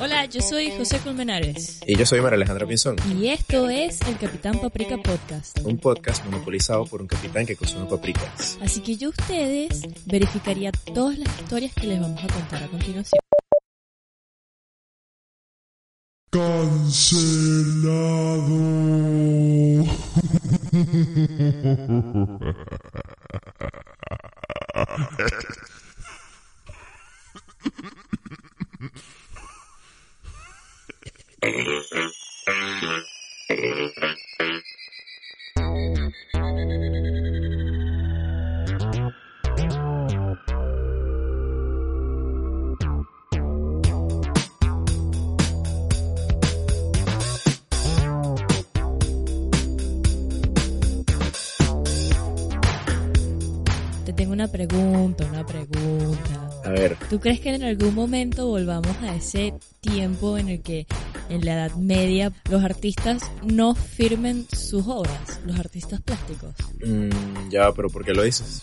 Hola, yo soy José Colmenares. Y yo soy María Alejandra Pinzón. Y esto es el Capitán Paprika Podcast. Un podcast monopolizado por un capitán que consume paprikas. Así que yo ustedes verificaría todas las historias que les vamos a contar a continuación. Cancelado. tengo una pregunta, una pregunta. A ver, ¿Tú crees que en algún momento volvamos a ese tiempo en el que en la Edad Media los artistas no firmen sus obras, los artistas plásticos? mm, ya, pero ¿por qué lo dices?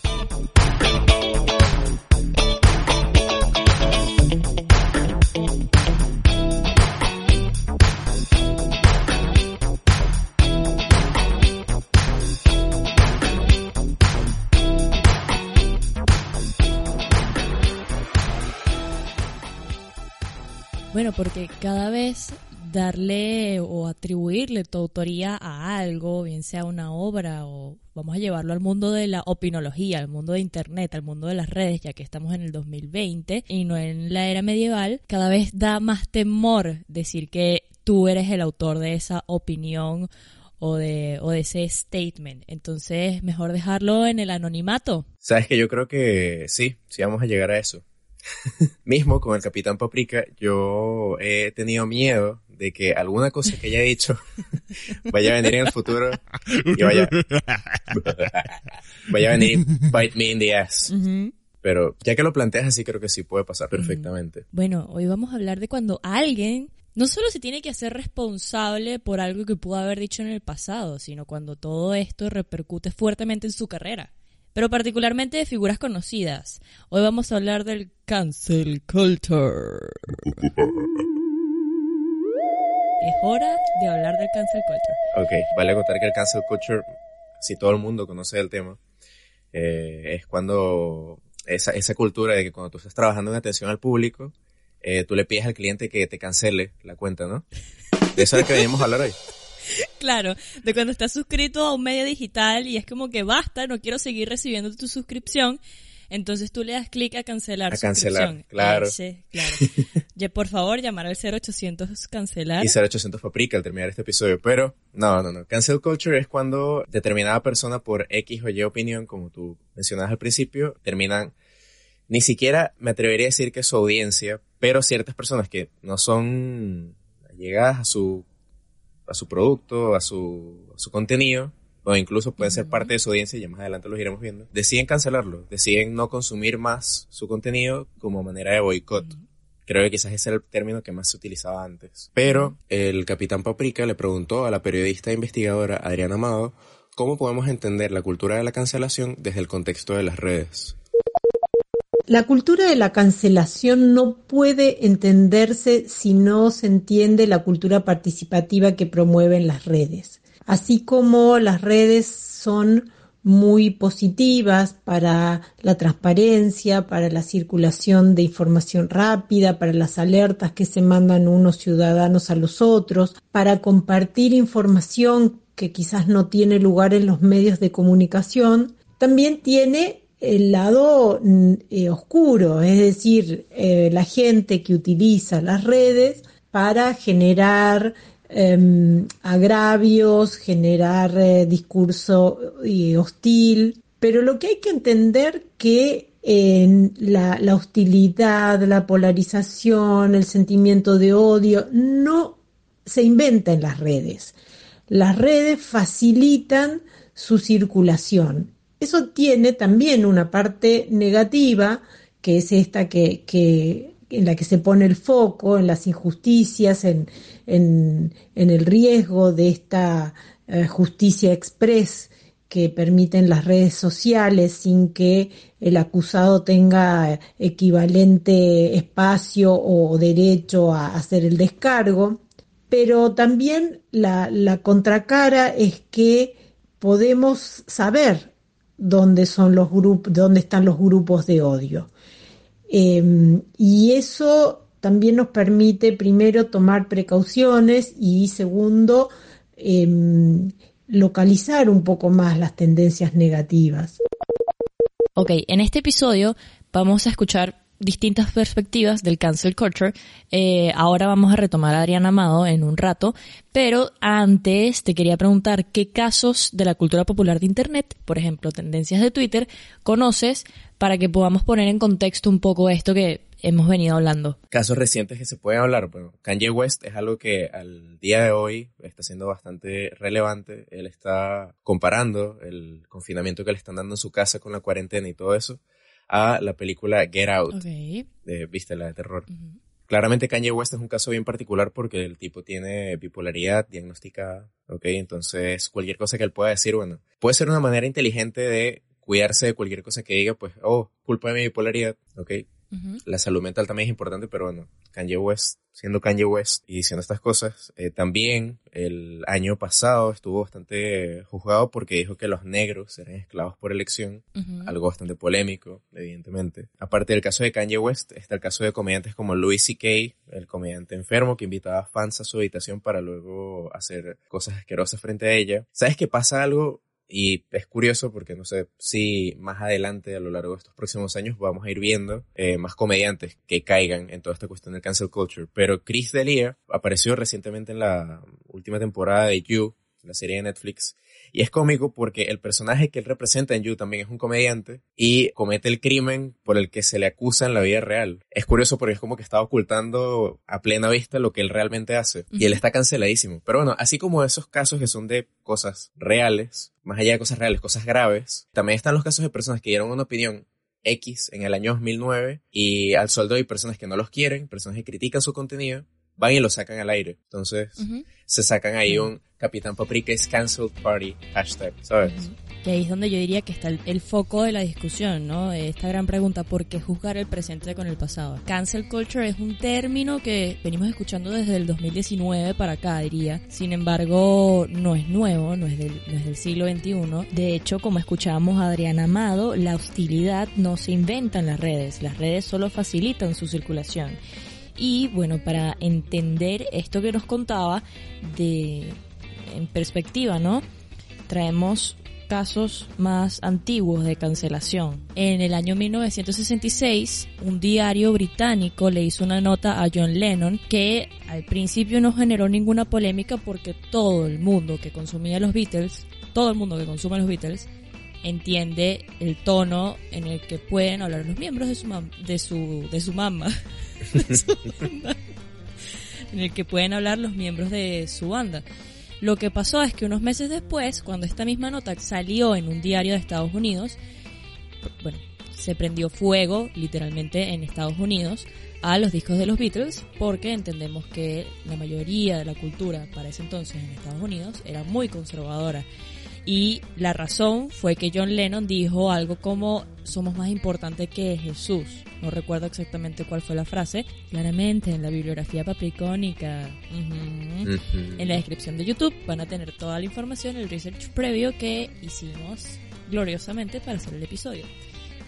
Bueno, porque cada vez darle o atribuirle tu autoría a algo, bien sea una obra o vamos a llevarlo al mundo de la opinología, al mundo de Internet, al mundo de las redes, ya que estamos en el 2020 y no en la era medieval, cada vez da más temor decir que tú eres el autor de esa opinión o de, o de ese statement. Entonces, mejor dejarlo en el anonimato. Sabes que yo creo que sí, sí vamos a llegar a eso. Mismo con el Capitán Paprika, yo he tenido miedo de que alguna cosa que haya dicho vaya a venir en el futuro y vaya, vaya a venir bite me in the ass. Pero ya que lo planteas así, creo que sí puede pasar perfectamente. Bueno, hoy vamos a hablar de cuando alguien no solo se tiene que hacer responsable por algo que pudo haber dicho en el pasado, sino cuando todo esto repercute fuertemente en su carrera. Pero particularmente de figuras conocidas. Hoy vamos a hablar del cancel culture. Es hora de hablar del cancel culture. Ok, vale acotar que el cancel culture, si todo el mundo conoce el tema, eh, es cuando esa, esa cultura de que cuando tú estás trabajando en atención al público, eh, tú le pides al cliente que te cancele la cuenta, ¿no? De eso es lo que venimos a hablar hoy. Claro, de cuando estás suscrito a un medio digital y es como que basta, no quiero seguir recibiendo tu suscripción. Entonces tú le das clic a cancelar A cancelar, claro. Ese, claro. Por favor, llamar al 0800 cancelar. Y 0800 paprika al terminar este episodio. Pero, no, no, no. Cancel culture es cuando determinada persona por X o Y opinión, como tú mencionabas al principio, terminan, ni siquiera me atrevería a decir que su audiencia, pero ciertas personas que no son llegadas a su, a su producto, a su, a su contenido, o incluso pueden ser parte de su audiencia, y ya más adelante los iremos viendo, deciden cancelarlo, deciden no consumir más su contenido como manera de boicot. Creo que quizás ese era el término que más se utilizaba antes. Pero el capitán Paprika le preguntó a la periodista e investigadora Adriana Amado cómo podemos entender la cultura de la cancelación desde el contexto de las redes. La cultura de la cancelación no puede entenderse si no se entiende la cultura participativa que promueven las redes. Así como las redes son muy positivas para la transparencia, para la circulación de información rápida, para las alertas que se mandan unos ciudadanos a los otros, para compartir información que quizás no tiene lugar en los medios de comunicación, también tiene el lado eh, oscuro, es decir, eh, la gente que utiliza las redes para generar eh, agravios, generar eh, discurso hostil. Pero lo que hay que entender que la hostilidad, la polarización, el sentimiento de odio no se inventa en las redes. Las redes facilitan su circulación eso tiene también una parte negativa, que es esta que, en la que se pone el foco, en las injusticias, en, el riesgo de esta uh, justicia express que permiten las redes sociales sin que el acusado tenga equivalente espacio o derecho a hacer el descargo. Pero también la, contracara es que podemos saber dónde son los grupos, dónde están los grupos de odio. Em, y eso también nos permite, primero, tomar precauciones y, segundo, em, localizar un poco más las tendencias negativas. Ok, en este episodio vamos a escuchar distintas perspectivas del cancel culture. Eh, ahora vamos a retomar a Adrián Amado en un rato, pero antes te quería preguntar qué casos de la cultura popular de Internet, por ejemplo, tendencias de Twitter, conoces para que podamos poner en contexto un poco esto que hemos venido hablando. Casos recientes que se pueden hablar. Bueno, Kanye West es algo que al día de hoy está siendo bastante relevante. Él está comparando el confinamiento que le están dando en su casa con la cuarentena y todo eso a la película Get Out, de, viste, la de terror. Claramente Kanye West es un caso bien particular porque el tipo tiene bipolaridad diagnosticada, ¿ok? Entonces cualquier cosa que él pueda decir, bueno, puede ser una manera inteligente de cuidarse de cualquier cosa que diga, pues, oh, culpa de mi bipolaridad, ¿ok? La salud mental también es importante, pero bueno, Kanye West, siendo Kanye West y diciendo estas cosas, eh, también el año pasado estuvo bastante juzgado porque dijo que los negros eran esclavos por elección, algo bastante polémico, evidentemente. Aparte del caso de Kanye West, está el caso de comediantes como Louis C.K., el comediante enfermo que invitaba fans a su habitación para luego hacer cosas asquerosas frente a ella. ¿Sabes que pasa algo y es curioso porque no sé si más adelante, a lo largo de estos próximos años, vamos a ir viendo eh, más comediantes que caigan en toda esta cuestión del cancel culture. Pero Chris D'Elia apareció recientemente en la última temporada de You, la serie de Netflix, y es cómico porque el personaje que él representa en You también es un comediante y comete el crimen por el que se le acusa en la vida real. Es curioso porque es como que está ocultando a plena vista lo que él realmente hace. Y él está canceladísimo. Pero bueno, así como esos casos que son de cosas reales, más allá de cosas reales, cosas graves, también están los casos de personas que dieron una opinión X en el año 2009 y al sueldo hay personas que no los quieren, personas que critican su contenido, van y lo sacan al aire. Entonces, se sacan ahí un Capitán Paprika es cancelled party hashtag, ¿sabes? Que ahí es donde yo diría que está el, foco de la discusión, ¿no? Esta gran pregunta, ¿por qué juzgar el presente con el pasado? Cancel culture es un término que venimos escuchando desde el 2019 para acá, diría. Sin embargo, no es nuevo, no es del, no es del siglo XXI. De hecho, como escuchábamos a Adriana Amado, la hostilidad no se inventa en las redes. Las redes solo facilitan su circulación. Y bueno, para entender esto que nos contaba de en perspectiva, ¿no? Traemos casos más antiguos de cancelación. En el año 1966, un diario británico le hizo una nota a John Lennon que al principio no generó ninguna polémica porque todo el mundo que consumía los Beatles, todo el mundo que consume los Beatles, entiende el tono en el que pueden hablar los miembros de su de su de su mamá. En el que pueden hablar los miembros de su banda. Lo que pasó es que unos meses después, cuando esta misma nota salió en un diario de Estados Unidos, bueno, se prendió fuego literalmente en Estados Unidos a los discos de los Beatles porque entendemos que la mayoría de la cultura para ese entonces en Estados Unidos era muy conservadora y la razón fue que John Lennon dijo algo como somos más importantes que Jesús. No recuerdo exactamente cuál fue la frase. Claramente en la bibliografía papricónica, en la descripción de YouTube van a tener toda la información, el research previo que hicimos gloriosamente para hacer el episodio.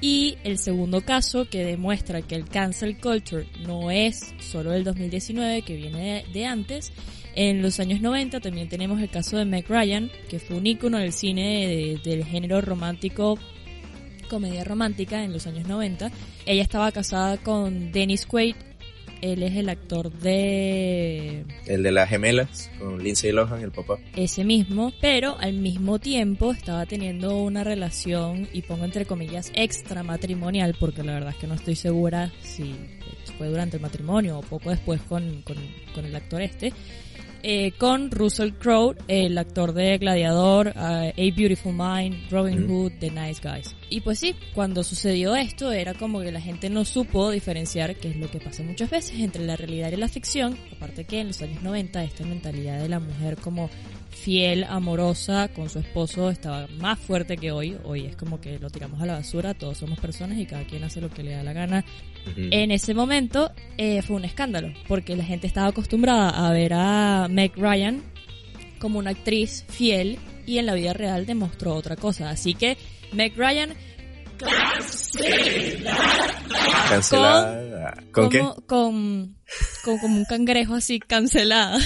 Y el segundo caso que demuestra que el cancel culture no es solo del 2019, que viene de, antes. En los años 90 también tenemos el caso de Meg Ryan, que fue un ícono del cine del género romántico, comedia romántica en los años 90. Ella estaba casada con Dennis Quaid, él es el actor de... El de las gemelas, con Lindsay Lohan, el papá. Ese mismo, pero al mismo tiempo estaba teniendo una relación, y pongo entre comillas, extramatrimonial, porque la verdad es que no estoy segura si fue durante el matrimonio o poco después con, con, el actor este. Eh, con Russell Crowe, el actor de Gladiador, A Beautiful Mind, Robin Hood, The Nice Guys. Y pues sí, cuando sucedió esto era como que la gente no supo diferenciar, que es lo que pasa muchas veces, entre la realidad y la ficción. Aparte que en los años 90 esta mentalidad de la mujer como fiel, amorosa con su esposo estaba más fuerte que hoy. Hoy es como que lo tiramos a la basura, todos somos personas y cada quien hace lo que le da la gana. En ese momento eh, fue un escándalo, porque la gente estaba acostumbrada a ver a Meg Ryan como una actriz fiel y en la vida real demostró otra cosa. Así que Meg Ryan cancelada. ¿Con, qué? Con, con como un cangrejo así cancelada.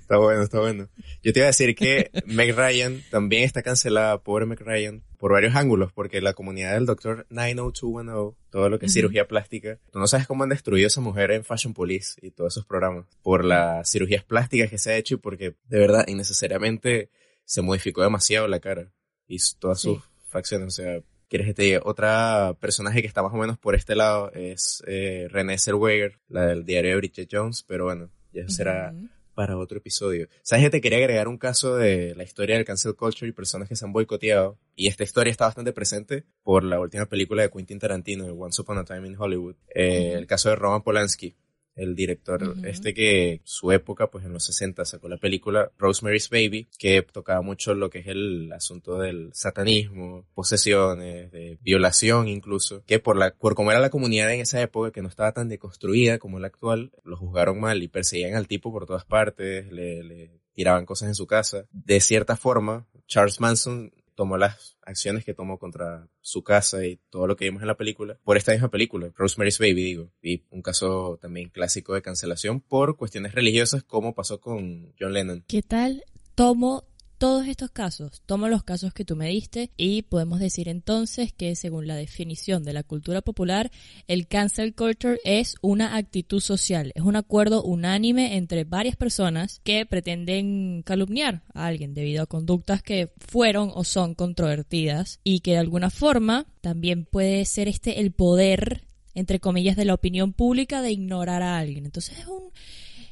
Está bueno, está bueno. Yo te iba a decir que Meg Ryan también está cancelada, por Meg Ryan, por varios ángulos, porque la comunidad del doctor 90210, todo lo que es cirugía plástica, tú no sabes cómo han destruido a esa mujer en Fashion Police y todos esos programas, por las cirugías plásticas que se ha hecho y porque de verdad innecesariamente se modificó demasiado la cara y todas sus o sea, ¿Quieres que te diga? Otra personaje que está más o menos por este lado es eh, Renée Zellweger, la del diario de Bridget Jones, pero bueno, ya será para otro episodio. ¿Sabes que te quería agregar un caso de la historia del cancel culture y personas que se han boicoteado? Y esta historia está bastante presente por la última película de Quentin Tarantino, Once Upon a Time in Hollywood. Eh, el caso de Roman Polanski el director este que su época, pues en los 60 sacó la película Rosemary's Baby, que tocaba mucho lo que es el asunto del satanismo, posesiones, de violación incluso, que por la, por cómo era la comunidad en esa época, que no estaba tan deconstruida como la actual, lo juzgaron mal y perseguían al tipo por todas partes, le, le tiraban cosas en su casa. De cierta forma, Charles Manson tomó las acciones que tomó contra su casa y todo lo que vimos en la película por esta misma película, Rosemary's Baby, digo, y un caso también clásico de cancelación por cuestiones religiosas como pasó con John Lennon. ¿Qué tal? Tomo todos estos casos, tomo los casos que tú me diste y podemos decir entonces que según la definición de la cultura popular, el cancel culture es una actitud social, es un acuerdo unánime entre varias personas que pretenden calumniar a alguien debido a conductas que fueron o son controvertidas y que de alguna forma también puede ser este el poder entre comillas de la opinión pública de ignorar a alguien. Entonces es un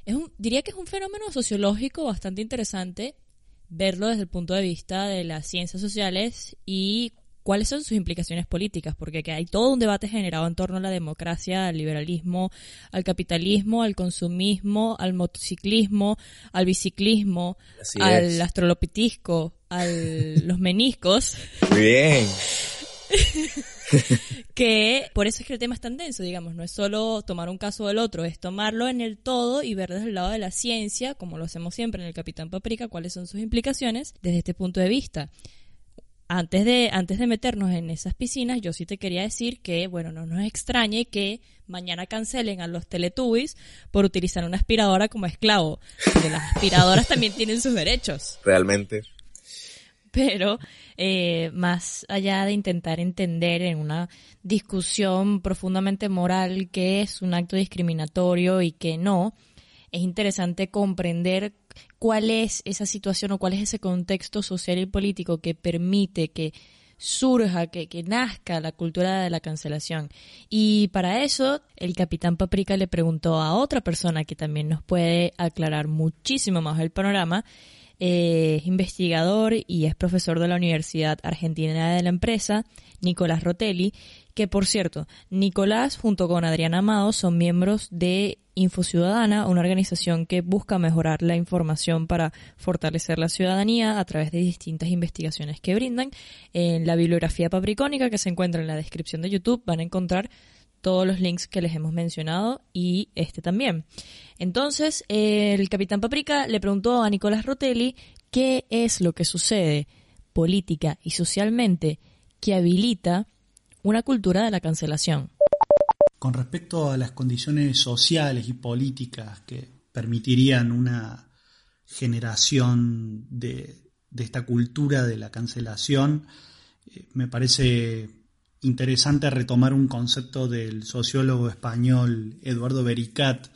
es un, diría que es un fenómeno sociológico bastante interesante verlo desde el punto de vista de las ciencias sociales y cuáles son sus implicaciones políticas, porque hay todo un debate generado en torno a la democracia, al liberalismo, al capitalismo, al consumismo, al motociclismo, al biciclismo, al astrolopitisco, a los meniscos. Muy bien. que por eso es que el tema es tan denso, digamos, no es solo tomar un caso del otro, es tomarlo en el todo y ver desde el lado de la ciencia, como lo hacemos siempre en el Capitán Paprika, cuáles son sus implicaciones desde este punto de vista. Antes de, antes de meternos en esas piscinas, yo sí te quería decir que, bueno, no nos extrañe que mañana cancelen a los Teletubbies por utilizar una aspiradora como esclavo, porque las aspiradoras también tienen sus derechos. Realmente pero eh, más allá de intentar entender en una discusión profundamente moral qué es un acto discriminatorio y qué no, es interesante comprender cuál es esa situación o cuál es ese contexto social y político que permite que surja, que, que nazca la cultura de la cancelación. Y para eso, el capitán Paprika le preguntó a otra persona que también nos puede aclarar muchísimo más el panorama, es investigador y es profesor de la Universidad Argentina de la Empresa, Nicolás Rotelli, que por cierto, Nicolás junto con Adrián Amado son miembros de InfoCiudadana, una organización que busca mejorar la información para fortalecer la ciudadanía a través de distintas investigaciones que brindan. En la bibliografía papricónica que se encuentra en la descripción de YouTube van a encontrar todos los links que les hemos mencionado y este también. Entonces, el capitán Paprika le preguntó a Nicolás Rotelli qué es lo que sucede política y socialmente que habilita una cultura de la cancelación. Con respecto a las condiciones sociales y políticas que permitirían una generación de, esta cultura de la cancelación, eh, me parece interesante retomar un concepto del sociólogo español Eduardo Bericat,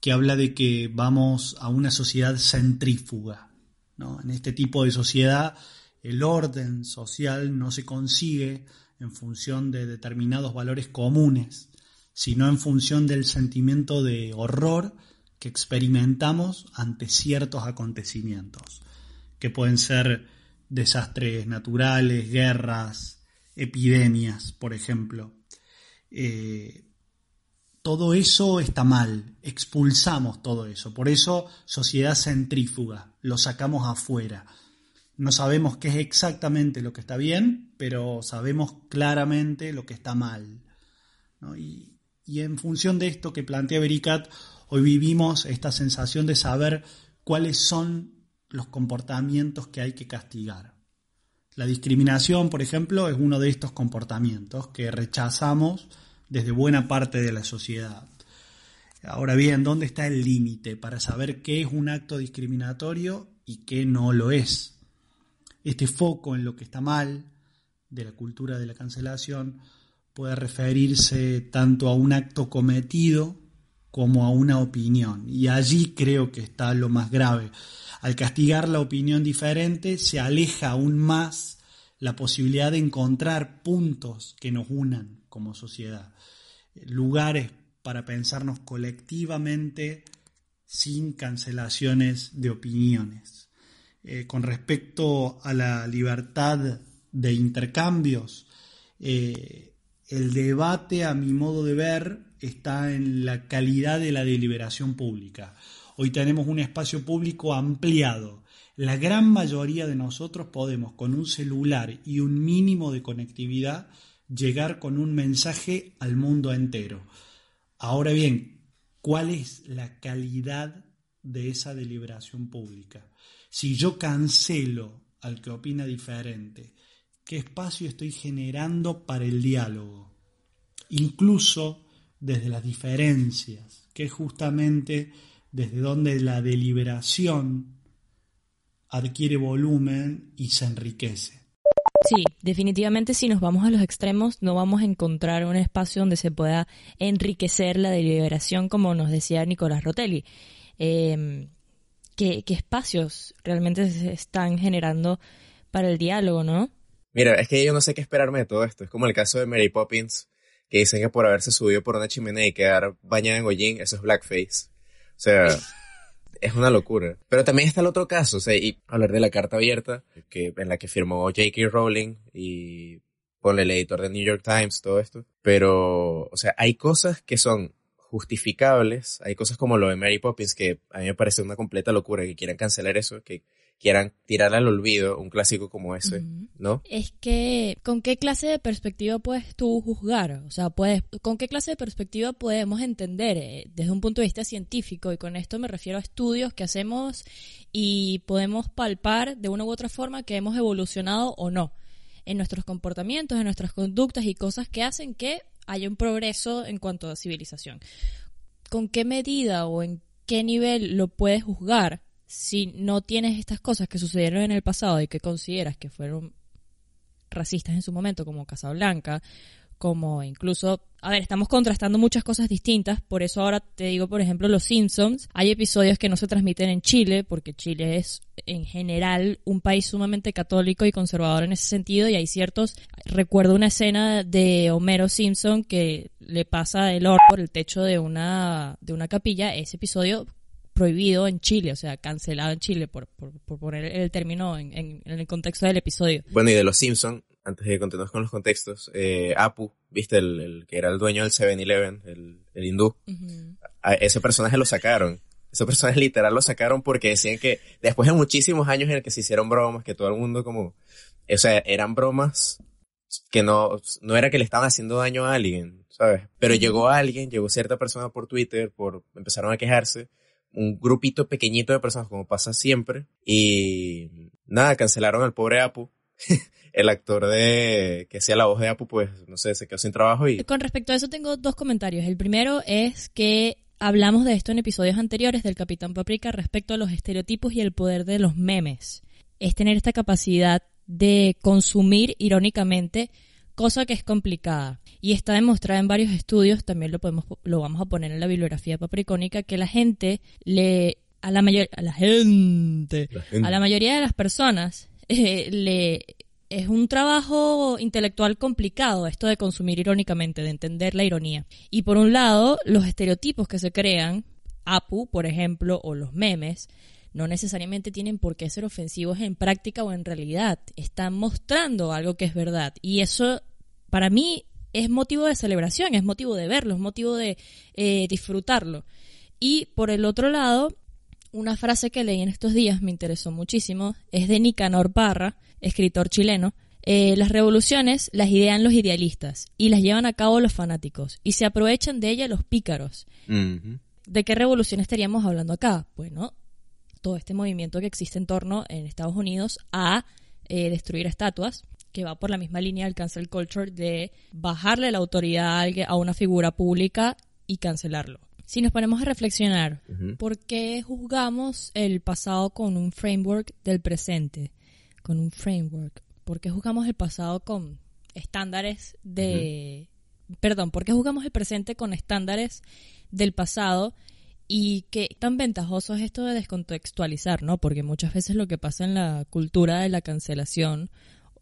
que habla de que vamos a una sociedad centrífuga. En este tipo de sociedad el orden social no se consigue en función de determinados valores comunes, sino en función del sentimiento de horror que experimentamos ante ciertos acontecimientos, que pueden ser desastres naturales, guerras, epidemias, por ejemplo. Eh, todo eso está mal, expulsamos todo eso. Por eso sociedad centrífuga, lo sacamos afuera. No sabemos qué es exactamente lo que está bien, pero sabemos claramente lo que está mal. Y, y, en función de esto que plantea Bericat, hoy vivimos esta sensación de saber cuáles son los comportamientos que hay que castigar. La discriminación, por ejemplo, es uno de estos comportamientos que rechazamos desde buena parte de la sociedad. Ahora bien, ¿dónde está el límite para saber qué es un acto discriminatorio y qué no lo es? Este foco en lo que está mal de la cultura de la cancelación puede referirse tanto a un acto cometido como a una opinión. Y allí creo que está lo más grave. Al castigar la opinión diferente se aleja aún más la posibilidad de encontrar puntos que nos unan como sociedad, lugares para pensarnos colectivamente sin cancelaciones de opiniones. Eh, con respecto a la libertad de intercambios, eh, el debate, a mi modo de ver, está en la calidad de la deliberación pública. Hoy tenemos un espacio público ampliado. La gran mayoría de nosotros podemos, con un celular y un mínimo de conectividad, llegar con un mensaje al mundo entero. Ahora bien, ¿cuál es la calidad de esa deliberación pública? Si yo cancelo al que opina diferente, ¿qué espacio estoy generando para el diálogo? Incluso desde las diferencias, que es justamente desde donde la deliberación adquiere volumen y se enriquece. Sí, definitivamente si nos vamos a los extremos no vamos a encontrar un espacio donde se pueda enriquecer la deliberación como nos decía Nicolás Rotelli. Em, ¿qué, ¿Qué espacios realmente se están generando para el diálogo, no? Mira, es que yo no sé qué esperarme de todo esto. Es como el caso de Mary Poppins, que dicen que por haberse subido por una chimenea y quedar bañada en hollín, eso es blackface. O sea, es una locura. Pero también está el otro caso, o sea, y hablar de la carta abierta, que, en la que firmó J.K. Rowling y ponle el editor de New York Times, todo esto. Pero, o sea, hay cosas que son justificables, hay cosas como lo de Mary Poppins que a mí me parece una completa locura que quieran cancelar eso, que quieran tirar al olvido un clásico como ese, ¿no? Es que, ¿con qué clase de perspectiva puedes tú juzgar? O sea, puedes, ¿con qué clase de perspectiva podemos entender eh, desde un punto de vista científico? Y con esto me refiero a estudios que hacemos y podemos palpar de una u otra forma que hemos evolucionado o no en nuestros comportamientos, en nuestras conductas y cosas que hacen que haya un progreso en cuanto a civilización. ¿Con qué medida o en qué nivel lo puedes juzgar? Si no tienes estas cosas que sucedieron en el pasado y que consideras que fueron racistas en su momento, como Casablanca, como incluso, a ver, estamos contrastando muchas cosas distintas, por eso ahora te digo, por ejemplo, Los Simpsons, hay episodios que no se transmiten en Chile, porque Chile es en general un país sumamente católico y conservador en ese sentido, y hay ciertos, recuerdo una escena de Homero Simpson que le pasa el oro por el techo de una, de una capilla, ese episodio prohibido en Chile, o sea, cancelado en Chile, por, poner el término en, el contexto del episodio. Bueno, y de los Simpsons, antes de continuar con los contextos, eh, Apu, viste, el, que era el dueño del 7-Eleven, el, hindú, a ese personaje lo sacaron. Ese personaje literal lo sacaron porque decían que después de muchísimos años en el que se hicieron bromas, que todo el mundo como, o sea, eran bromas que no, no era que le estaban haciendo daño a alguien, ¿sabes? Pero llegó alguien, llegó cierta persona por Twitter, por, empezaron a quejarse un grupito pequeñito de personas, como pasa siempre. Y nada, cancelaron al pobre Apu. el actor de que hacía la voz de Apu, pues no sé, se quedó sin trabajo y... Con respecto a eso tengo dos comentarios. El primero es que hablamos de esto en episodios anteriores del Capitán Paprika respecto a los estereotipos y el poder de los memes. Es tener esta capacidad de consumir irónicamente cosa que es complicada. Y está demostrada en varios estudios, también lo podemos lo vamos a poner en la bibliografía papricónica, que la gente le a la mayor a la gente, a la mayoría de las personas eh, le es un trabajo intelectual complicado esto de consumir irónicamente, de entender la ironía. Y por un lado, los estereotipos que se crean, Apu, por ejemplo, o los memes, no necesariamente tienen por qué ser ofensivos en práctica o en realidad. Están mostrando algo que es verdad. Y eso, para mí, es motivo de celebración, es motivo de verlo, es motivo de eh, disfrutarlo. Y por el otro lado, una frase que leí en estos días me interesó muchísimo, es de Nicanor Parra, escritor chileno. Eh, las revoluciones las idean los idealistas y las llevan a cabo los fanáticos y se aprovechan de ellas los pícaros. ¿De qué revolución estaríamos hablando acá? Bueno, todo este movimiento que existe en torno en Estados Unidos a eh, destruir estatuas, que va por la misma línea del cancel culture de bajarle la autoridad a una figura pública y cancelarlo. Si nos ponemos a reflexionar, ¿por qué juzgamos el pasado con un framework del presente? Con un framework. ¿Por qué juzgamos el pasado con estándares de... Perdón, ¿por qué juzgamos el presente con estándares del pasado? Y qué tan ventajoso es esto de descontextualizar, ¿no? Porque muchas veces lo que pasa en la cultura de la cancelación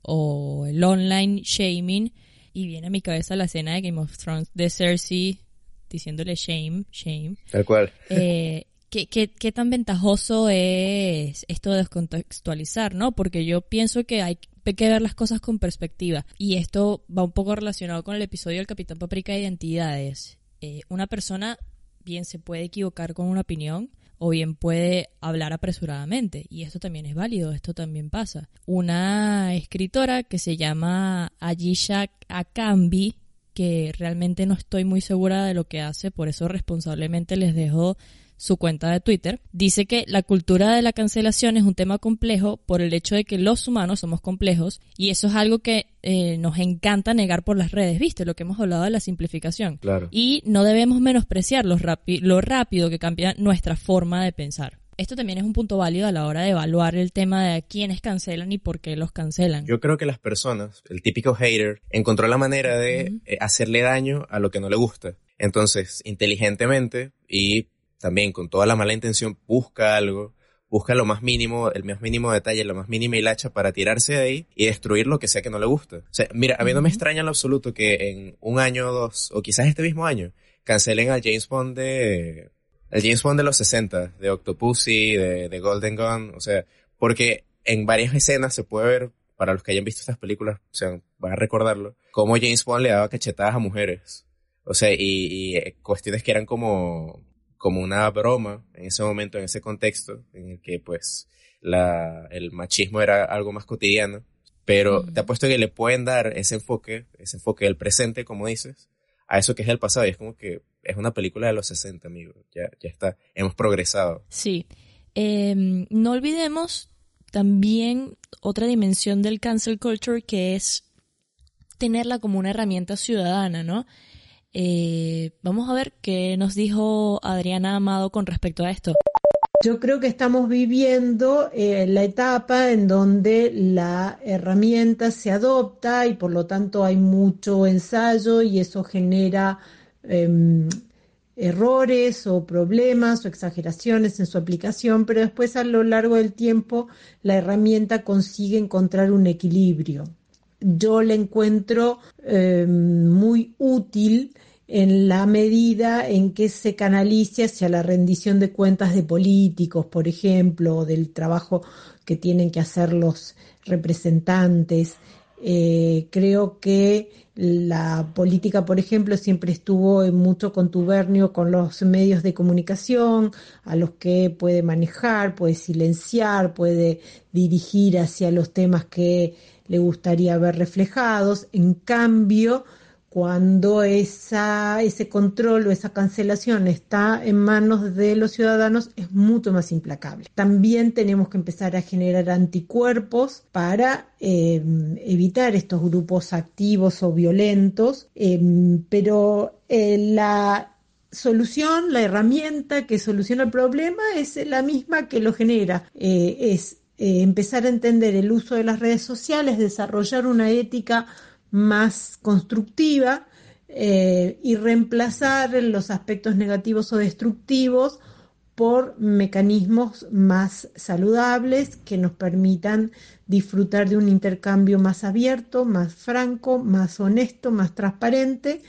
o el online shaming, y viene a mi cabeza la escena de Game of Thrones de Cersei diciéndole shame, shame. Tal cual. Eh, ¿qué, qué, qué tan ventajoso es esto de descontextualizar, no? Porque yo pienso que hay que ver las cosas con perspectiva. Y esto va un poco relacionado con el episodio del Capitán Paprika de Identidades. Eh, una persona bien se puede equivocar con una opinión o bien puede hablar apresuradamente. Y esto también es válido, esto también pasa. Una escritora que se llama Ayisha Akambi, que realmente no estoy muy segura de lo que hace, por eso responsablemente les dejo su cuenta de Twitter, dice que la cultura de la cancelación es un tema complejo por el hecho de que los humanos somos complejos y eso es algo que eh, nos encanta negar por las redes, ¿viste? Lo que hemos hablado de la simplificación. Claro. Y no debemos menospreciar lo, lo rápido que cambia nuestra forma de pensar esto también es un punto válido a la hora de evaluar el tema de quiénes cancelan y por qué los cancelan. Yo creo que las personas, el típico hater, encontró la manera de eh, hacerle daño a lo que no le gusta. Entonces, inteligentemente y también con toda la mala intención, busca algo, busca lo más mínimo, el más mínimo detalle, la más mínima hilacha para tirarse de ahí y destruir lo que sea que no le gusta. O sea, mira, a mí no me extraña en lo absoluto que en un año o dos, o quizás este mismo año, cancelen a James Bond de el James Bond de los 60, de Octopussy, de, de Golden Gun, o sea, porque en varias escenas se puede ver, para los que hayan visto estas películas, o sea, van a recordarlo, cómo James Bond le daba cachetadas a mujeres. O sea, y, y eh, cuestiones que eran como, como una broma en ese momento, en ese contexto, en el que pues la, el machismo era algo más cotidiano. Pero te apuesto que le pueden dar ese enfoque, ese enfoque del presente, como dices, a eso que es el pasado. Y es como que es una película de los 60, amigo. Ya, ya está. Hemos progresado. Sí. Em, no olvidemos también otra dimensión del cancel culture que es tenerla como una herramienta ciudadana, ¿no? Eh, vamos a ver qué nos dijo Adriana Amado con respecto a esto. Yo creo que estamos viviendo eh, la etapa en donde la herramienta se adopta y por lo tanto hay mucho ensayo y eso genera Em, errores o problemas o exageraciones en su aplicación, pero después a lo largo del tiempo la herramienta consigue encontrar un equilibrio. Yo la encuentro em, muy útil en la medida en que se canalice hacia la rendición de cuentas de políticos, por ejemplo, o del trabajo que tienen que hacer los representantes. Eh, creo que la política, por ejemplo, siempre estuvo en mucho contubernio con los medios de comunicación, a los que puede manejar, puede silenciar, puede dirigir hacia los temas que le gustaría ver reflejados. En cambio, cuando esa, ese control o esa cancelación está en manos de los ciudadanos es mucho más implacable. También tenemos que empezar a generar anticuerpos para eh, evitar estos grupos activos o violentos, eh, pero eh, la solución, la herramienta que soluciona el problema es la misma que lo genera, es empezar a entender el uso de las redes sociales, desarrollar una ética más constructiva eh, y reemplazar los aspectos negativos o destructivos por mecanismos más saludables que nos permitan disfrutar de un intercambio más abierto, más franco, más honesto, más transparente.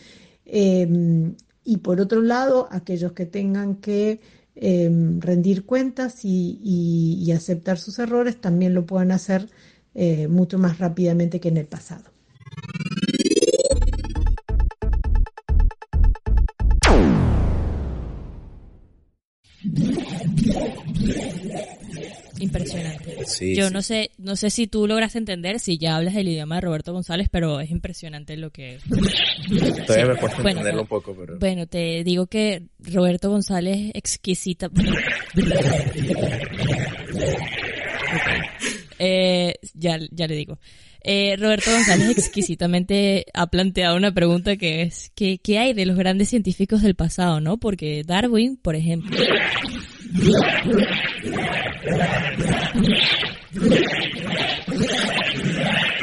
Em, y por otro lado, aquellos que tengan que em, rendir cuentas y, aceptar sus errores, también lo puedan hacer eh, mucho más rápidamente que en el pasado. Impresionante. Yo no sé, no sé si tú logras entender si ya hablas el idioma de Roberto González, pero es impresionante lo que. Todavía me cuesta entenderlo un poco, pero. Bueno, te digo que Roberto González exquisita. eh, ya, ya le digo. Eh, Roberto González exquisitamente ha planteado una pregunta que es ¿qué, ¿qué hay de los grandes científicos del pasado, no? Porque Darwin, por ejemplo,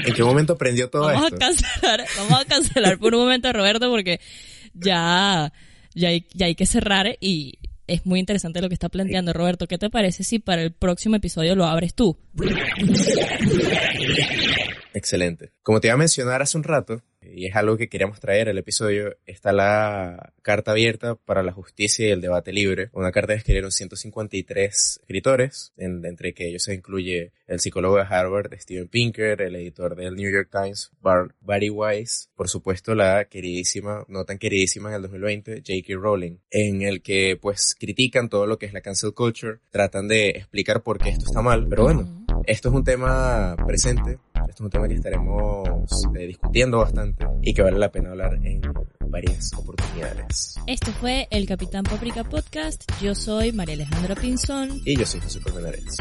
¿En qué momento aprendió todo vamos esto? A cancelar, vamos a cancelar por un momento a Roberto porque ya, ya, hay, ya hay que cerrar y es muy interesante lo que está planteando Roberto. ¿Qué te parece si para el próximo episodio lo abres tú? Excelente. Como te iba a mencionar hace un rato, y es algo que queríamos traer al episodio, está la carta abierta para la justicia y el debate libre, una carta que escribieron 153 escritores, entre que ellos se incluye el psicólogo de Harvard, Steven Pinker, el editor del New York Times, Barry Weiss, por supuesto la queridísima, no tan queridísima en el 2020, J.K. Rowling, en el que pues critican todo lo que es la cancel culture, tratan de explicar por qué esto está mal, pero bueno, esto es un tema presente, esto es un tema que estaremos eh, discutiendo bastante y que vale la pena hablar en varias oportunidades. Esto fue el Capitán Paprika Podcast. Yo soy María Alejandra Pinzón. Y yo soy José Colmenares.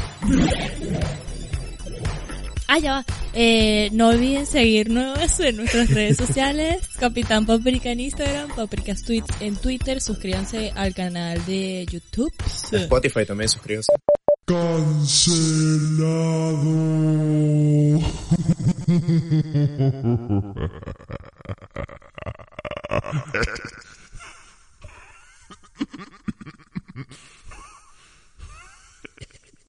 Ah, ya va. Eh, no olviden seguirnos en nuestras redes sociales. Capitán Paprika en Instagram, Paprikas Tweets en Twitter. Suscríbanse al canal de YouTube. Spotify también, suscríbanse. Cancelado.